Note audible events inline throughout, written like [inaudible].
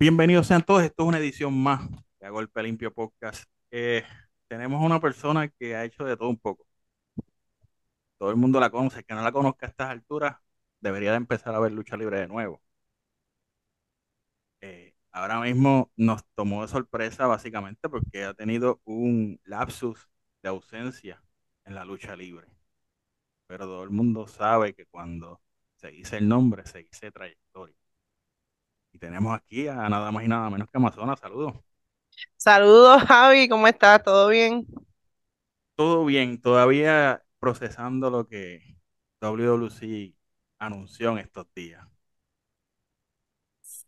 Bienvenidos sean todos. Esto es una edición más de A Golpe Limpio Podcast. Eh, tenemos una persona que ha hecho de todo un poco. Todo el mundo la conoce. El que no la conozca a estas alturas debería de empezar a ver lucha libre de nuevo. Eh, ahora mismo nos tomó de sorpresa básicamente porque ha tenido un lapsus de ausencia en la lucha libre. Pero todo el mundo sabe que cuando se dice el nombre, se dice trayectoria. Y tenemos aquí a nada más y nada menos que Amazonas. Saludos. Saludos, Javi, ¿cómo estás? ¿Todo bien? Todo bien, todavía procesando lo que WWC anunció en estos días.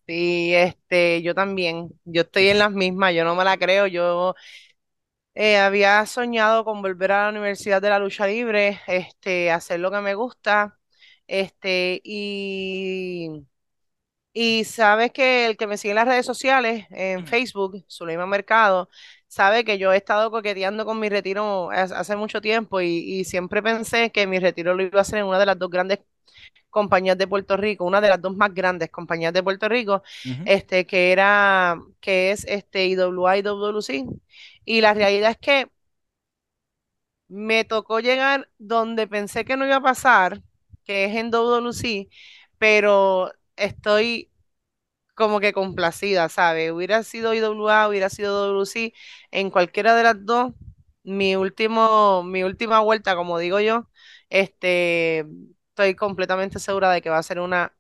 Sí, este, yo también. Yo estoy en las mismas, yo no me la creo. Yo eh, había soñado con volver a la Universidad de la Lucha Libre, este, hacer lo que me gusta, este, y, y sabes que el que me sigue en las redes sociales, en Facebook, Zuleima Mercado, sabe que yo he estado coqueteando con mi retiro hace mucho tiempo y, y siempre pensé que mi retiro lo iba a hacer en una de las dos grandes compañías de Puerto Rico, una de las dos más grandes compañías de Puerto Rico, este, que era, que es este IWA y WWC. Y la realidad es que me tocó llegar donde pensé que no iba a pasar, que es en WWC, pero estoy como que complacida, ¿sabes? Hubiera sido IWA, hubiera sido WWC, en cualquiera de las dos, mi último, mi última vuelta, como digo yo, este, estoy completamente segura de que va a ser una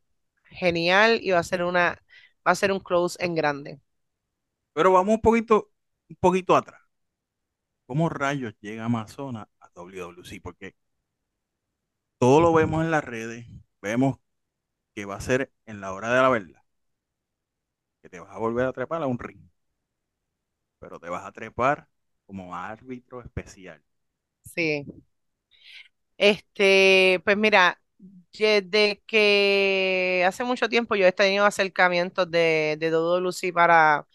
genial y va a ser una, va a ser un close en grande. Pero vamos un poquito, un poquito atrás. ¿Cómo rayos llega Amazonas a WWC? Porque todo lo vemos en las redes, vemos que va a ser en la hora de la verdad, que te vas a volver a trepar a un ring, pero te vas a trepar como árbitro especial. Sí. Este, pues mira, desde que hace mucho tiempo yo he tenido acercamientos de, de WWC para,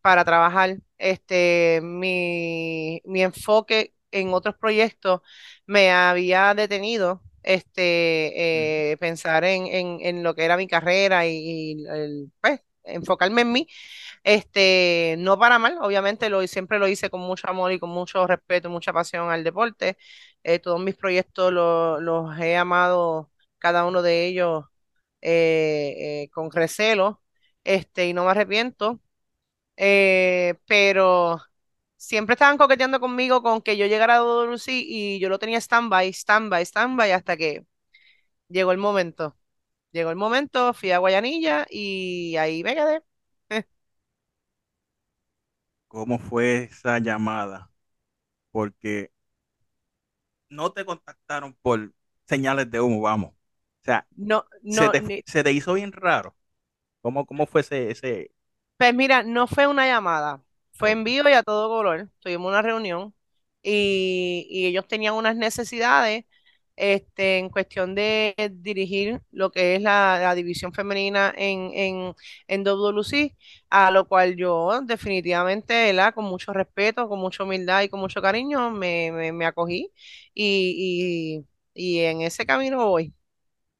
para trabajar. Este, mi, mi enfoque en otros proyectos me había detenido. Este, eh, pensar en, en, en lo que era mi carrera y, y el, pues, enfocarme en mí. Este, no para mal, obviamente lo, siempre lo hice con mucho amor y con mucho respeto y mucha pasión al deporte. Eh, todos mis proyectos lo- los he amado, cada uno de ellos eh, eh, con recelo, este, y no me arrepiento. Pero siempre estaban coqueteando conmigo con que yo llegara a WC y yo lo tenía stand-by, stand-by, stand-by hasta que llegó el momento. Llegó el momento, fui a Guayanilla y ahí me quedé. ¿Cómo fue esa llamada? Porque no te contactaron por señales de humo, vamos. O sea, No, se no, te, ni- se te hizo bien raro. ¿Cómo, cómo fue ese, ese? Pues mira, no fue una llamada, fue en vivo y a todo color. Tuvimos una reunión y, y ellos tenían unas necesidades este, en cuestión de dirigir lo que es la, la división femenina en, en, en WWC, a lo cual yo definitivamente, ¿verdad? Con mucho respeto, con mucha humildad y con mucho cariño me, me, me acogí y, y, y en ese camino voy,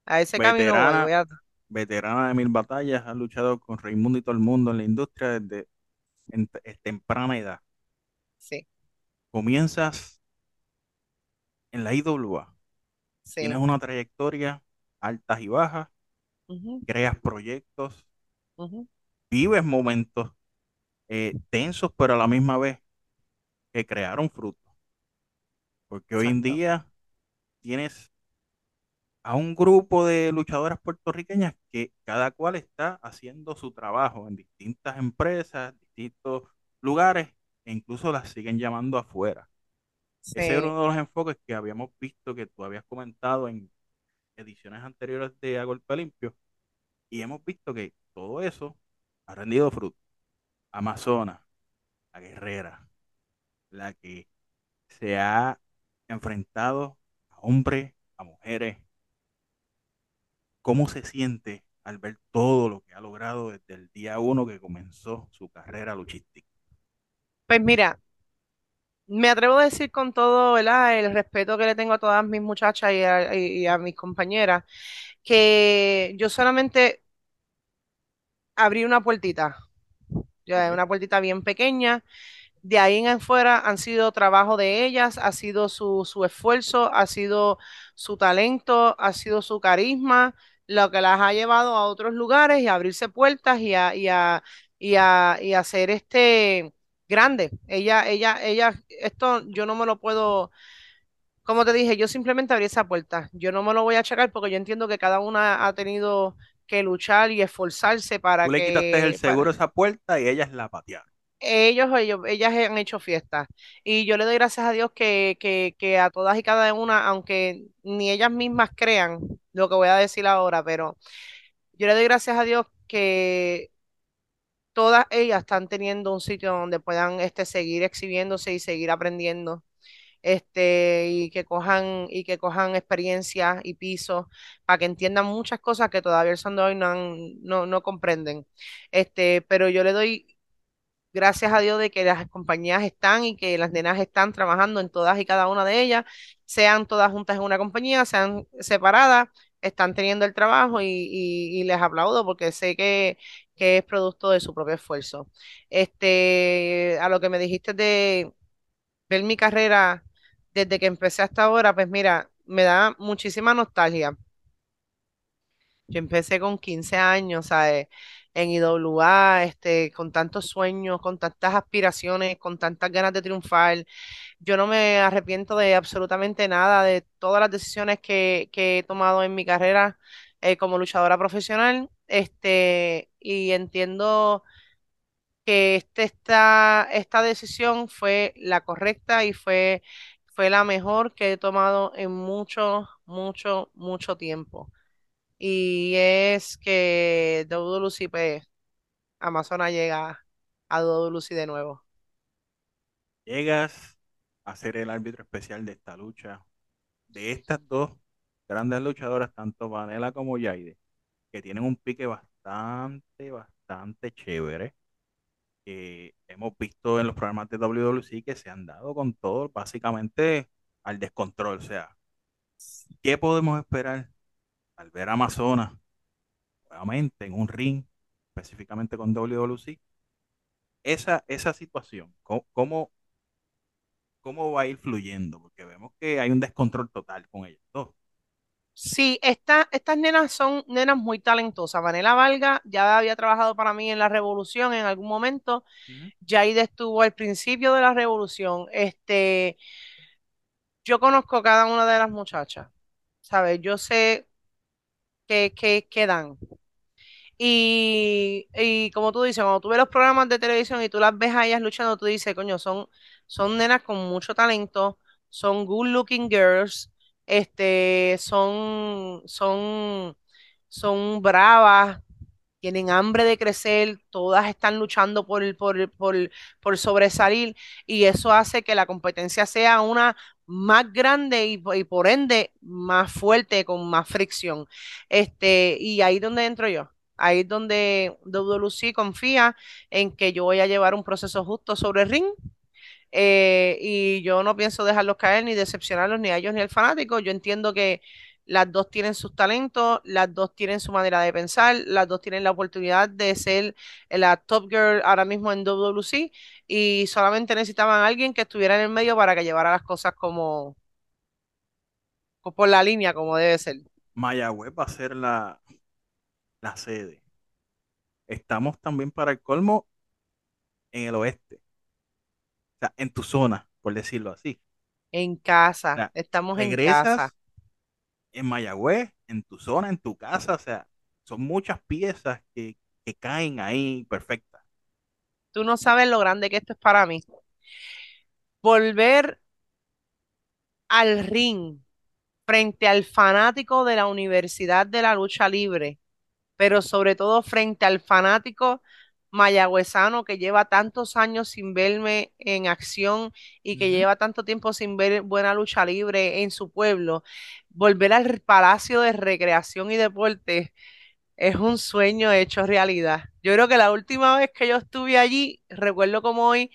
a ese camino voy, Veterana, voy a... veterana de mil batallas, has luchado con Raimundo y todo el mundo en la industria desde en- en temprana edad. Sí, Comienzas en la IWA, tienes sí. una trayectoria altas y bajas, creas proyectos, vives momentos eh, tensos, pero a la misma vez que crearon fruto. Porque hoy en día tienes a un grupo de luchadoras puertorriqueñas que cada cual está haciendo su trabajo en distintas empresas, distintos lugares, e incluso las siguen llamando afuera. Ese era uno de los enfoques que habíamos visto que tú habías comentado en ediciones anteriores de A Golpe Limpio, y hemos visto que todo eso ha rendido fruto. Amazona, la guerrera, la que se ha enfrentado a hombres, a mujeres, ¿Cómo se siente al ver todo lo que ha logrado desde el día uno que comenzó su carrera luchística? pues mira, me atrevo a decir con todo, ¿verdad? El respeto que le tengo a todas mis muchachas y a, y- y a mis compañeras, que yo solamente abrí una puertita. Ya una puertita bien pequeña. De ahí en fuera han sido trabajo de ellas, ha sido su, su esfuerzo, ha sido su talento, ha sido su carisma, lo que las ha llevado a otros lugares y a abrirse puertas y a, y a, y a, y a hacer este grande. Ella, ella, ella, esto yo no me lo puedo, como te dije, yo simplemente abrí esa puerta. Yo no me lo voy a achacar porque yo entiendo que cada una ha tenido que luchar y esforzarse para Tú le quitaste el que, seguro para, esa puerta y ellas la patearon. Ellos, ellos, ellas han hecho fiestas. Y yo le doy gracias a Dios que, que, que a todas y cada una, aunque ni ellas mismas crean lo que voy a decir ahora, pero yo le doy gracias a Dios que todas ellas están teniendo un sitio donde puedan este, seguir exhibiéndose y seguir aprendiendo. Este, y que cojan, y que cojan experiencia y piso para que entiendan muchas cosas que todavía el son de hoy no, no, no comprenden. Este, pero yo le doy gracias a Dios de que las compañías están y que las nenas están trabajando en todas y cada una de ellas, sean todas juntas en una compañía, sean separadas, están teniendo el trabajo y, les aplaudo porque sé que, que es producto de su propio esfuerzo. Este, a lo que me dijiste de ver mi carrera desde que empecé hasta ahora, pues mira, me da muchísima nostalgia. Yo empecé con 15 años, ¿sabes? En IWA, este, con tantos sueños, con tantas aspiraciones, con tantas ganas de triunfar. Yo no me arrepiento de absolutamente nada, de todas las decisiones que, que he tomado en mi carrera eh, como luchadora profesional. Este, y entiendo que este, esta, esta decisión fue la correcta y fue, fue la mejor que he tomado en mucho, mucho, mucho tiempo y es que WWC, pues, Amazona llega a WWC de nuevo. Llegas a ser el árbitro especial de esta lucha, de estas dos grandes luchadoras, tanto Vanela como Yaide, que tienen un pique bastante, bastante chévere, que hemos visto en los programas de WWC que se han dado con todo, básicamente al descontrol. O sea, ¿qué podemos esperar al ver a Amazonas nuevamente en un ring, específicamente con WWC? Esa, esa situación, ¿cómo, cómo, cómo va a ir fluyendo? Porque vemos que hay un descontrol total con ellos dos. Sí, esta- estas nenas son nenas muy talentosas. Vanela Valga ya había trabajado para mí en la Revolución en algún momento. Ujú. Yaida estuvo al principio de la Revolución. Este, yo conozco cada una de las muchachas, ¿sabes? Yo sé qué dan. Y, y como tú dices, cuando tú ves los programas de televisión y tú las ves a ellas luchando, tú dices, coño, son, son nenas con mucho talento, son good looking girls, este, son, son, son bravas, tienen hambre de crecer, todas están luchando por, por, por, por sobresalir y eso hace que la competencia sea una más grande y, por ende más fuerte, con más fricción. Este, y ahí es donde entro yo. Ahí es donde WLC confía en que yo voy a llevar un proceso justo sobre el ring eh, y yo no pienso dejarlos caer ni decepcionarlos ni a ellos ni al fanático. Yo entiendo que las dos tienen sus talentos, las dos tienen su manera de pensar, las dos tienen la oportunidad de ser la top girl ahora mismo en WWC y solamente necesitaban a alguien que estuviera en el medio para que llevara las cosas como, como por la línea, como debe ser. Mayagüez va a ser la, la sede. Estamos también para el colmo en el oeste, o sea, en tu zona, por decirlo así. En O casa, sea, estamos en casa. En Mayagüez, en tu zona, en tu casa, o sea, son muchas piezas que, que caen ahí perfectas. Tú no sabes lo grande que esto es para mí. Volver al ring frente al fanático de la Universidad de la Lucha Libre, pero sobre todo frente al fanático mayagüezano que lleva tantos años sin verme en acción y que lleva tanto tiempo sin ver buena lucha libre en su pueblo, volver al Palacio de Recreación y Deporte es un sueño hecho realidad. Yo creo que la última vez que yo estuve allí, recuerdo como hoy,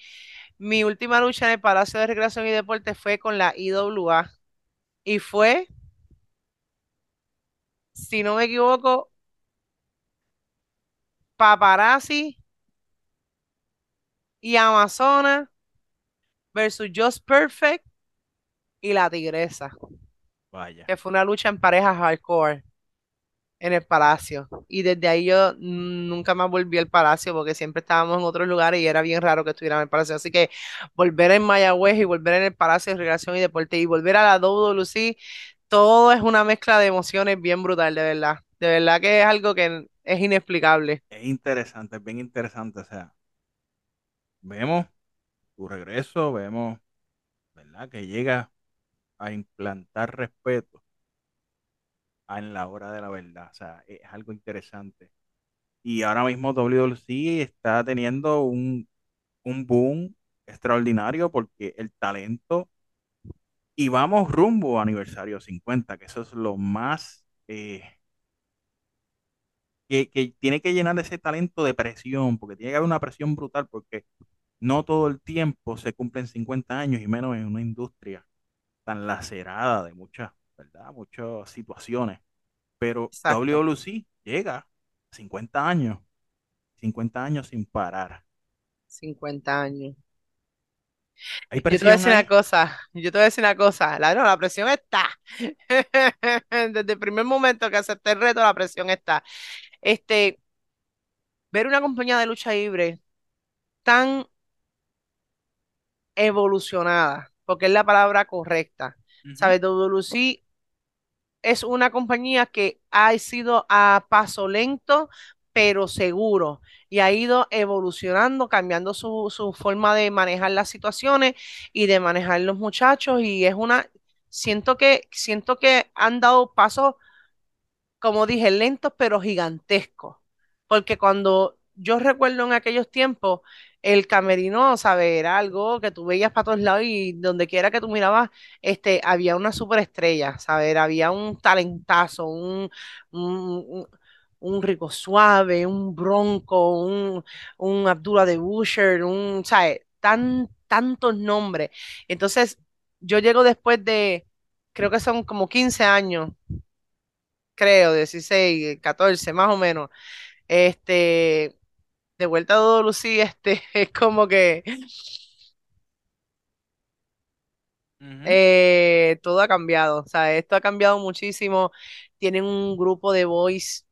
mi última lucha en el Palacio de Recreación y Deporte fue con la IWA y fue si no me equivoco, paparazzi y Amazonas versus Just Perfect y la Tigresa, Vaya. que fue una lucha en pareja hardcore en el Palacio. Y desde ahí yo nunca más volví al Palacio porque siempre estábamos en otros lugares y era bien raro que estuviera en el Palacio. Así que volver en Mayagüez y volver en el Palacio de Recreación y Deporte y volver a la WWC, todo es una mezcla de emociones bien brutal, de verdad. De verdad que es algo que es inexplicable. Es interesante, es bien interesante. O sea, vemos tu regreso, vemos, ¿verdad? Que llega a implantar respeto en la hora de la verdad. O sea, es algo interesante. Y ahora mismo WWC está teniendo un, un boom extraordinario porque el talento, y vamos rumbo a aniversario 50 que eso es lo más eh, que, que tiene que llenar ese talento de presión, porque tiene que haber una presión brutal, porque no todo el tiempo se cumplen 50 años y menos en una industria tan lacerada de muchas, ¿verdad? Muchas situaciones. Pero Exacto, WWC llega a 50 años, 50 años sin parar. 50 años. ¿Hay Yo te voy a decir una cosa, yo te voy a decir una cosa, la, no, la presión está. [laughs] Desde el primer momento que acepté el reto, la presión está. Este, ver una compañía de lucha libre tan evolucionada, porque es la palabra correcta. ¿Sabes? Es una compañía que ha sido a paso lento, pero seguro, y ha ido evolucionando, cambiando su, su forma de manejar las situaciones y de manejar los muchachos, y es una, siento que, siento que han dado pasos como dije, lentos pero gigantescos. Porque cuando yo recuerdo en aquellos tiempos, el camerino, ¿sabes? Era algo que tú veías para todos lados y donde quiera que tú mirabas, este, había una superestrella, ¿sabes? Había un talentazo, un, un, un- un Rico Suave, un Bronco, un, un Abdullah de Busher, un, ¿sabes? Tan, tantos nombres. Entonces, yo llego después de, creo que son como 15 años creo, 16, 14, más o menos. Este, de vuelta a todo Lucía, este, [laughs] es como que ujú, eh, todo ha cambiado, o sea, esto ha cambiado muchísimo. Tienen un grupo de boys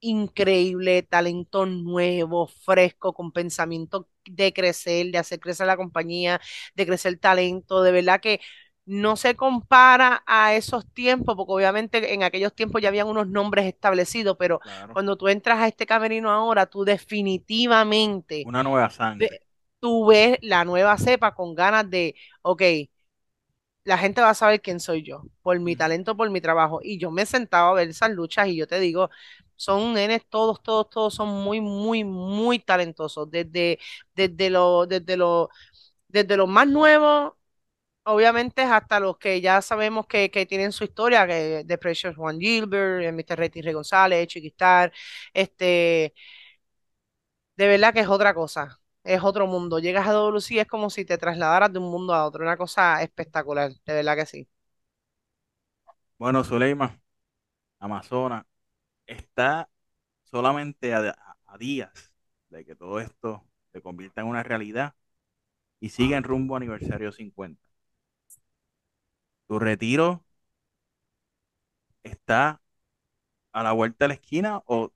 increíble, talento nuevo, fresco, con pensamiento de crecer, de hacer crecer la compañía, de crecer talento, de verdad que no se compara a esos tiempos, porque obviamente en aquellos tiempos ya habían unos nombres establecidos, pero claro. cuando tú entras a este camerino ahora, tú definitivamente, Una nueva sangre. tú ves la nueva cepa con ganas de, ok, la gente va a saber quién soy yo, por mi talento, por mi trabajo. Y yo me he sentado a ver esas luchas y yo te digo, son nenes, todos, todos, todos son muy, muy, muy talentosos. Desde, desde lo, desde lo, desde los más nuevos, obviamente, hasta los que ya sabemos que, que tienen su historia, que de Precious Juan Gilbert, Mr. Rey González, Chiquistar, este, de verdad que es otra cosa. Es otro mundo. Llegas a WC es como si te trasladaras de un mundo a otro. Una cosa espectacular, de verdad que sí. Bueno, Zuleima, Amazonas, está solamente a, días de que todo esto se convierta en una realidad y sigue en rumbo aniversario 50. ¿Tu retiro está a la vuelta de la esquina o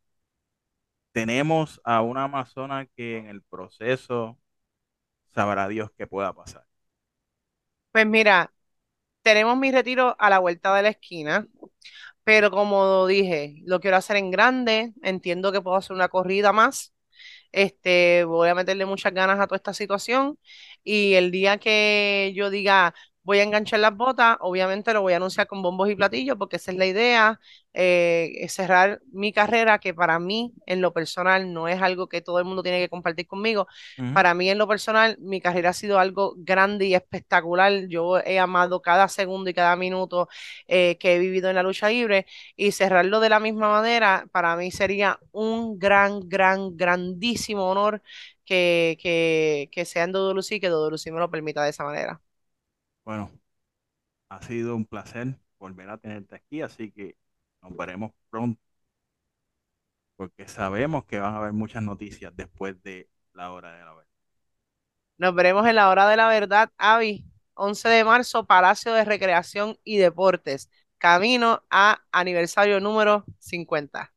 tenemos a una Amazona que en el proceso sabrá Dios qué pueda pasar? Pues mira, tenemos mi retiro a la vuelta de la esquina, pero como dije, lo quiero hacer en grande, entiendo que puedo hacer una corrida más, este, voy a meterle muchas ganas a toda esta situación y el día que yo diga voy a enganchar las botas, obviamente lo voy a anunciar con bombos y platillos porque esa es la idea, eh, cerrar mi carrera que para mí en lo personal no es algo que todo el mundo tiene que compartir conmigo. Para mí en lo personal mi carrera ha sido algo grande y espectacular. Yo he amado cada segundo y cada minuto eh, que he vivido en la lucha libre y cerrarlo de la misma manera, para mí sería un gran, gran, grandísimo honor que, que, que sea en WC y que WC me lo permita de esa manera. Bueno, ha sido un placer volver a tenerte aquí, así que nos veremos pronto porque sabemos que van a haber muchas noticias después de la hora de la verdad. Nos veremos en la hora de la verdad, Avi. 11 de marzo, Palacio de Recreación y Deportes. Camino a aniversario número 50.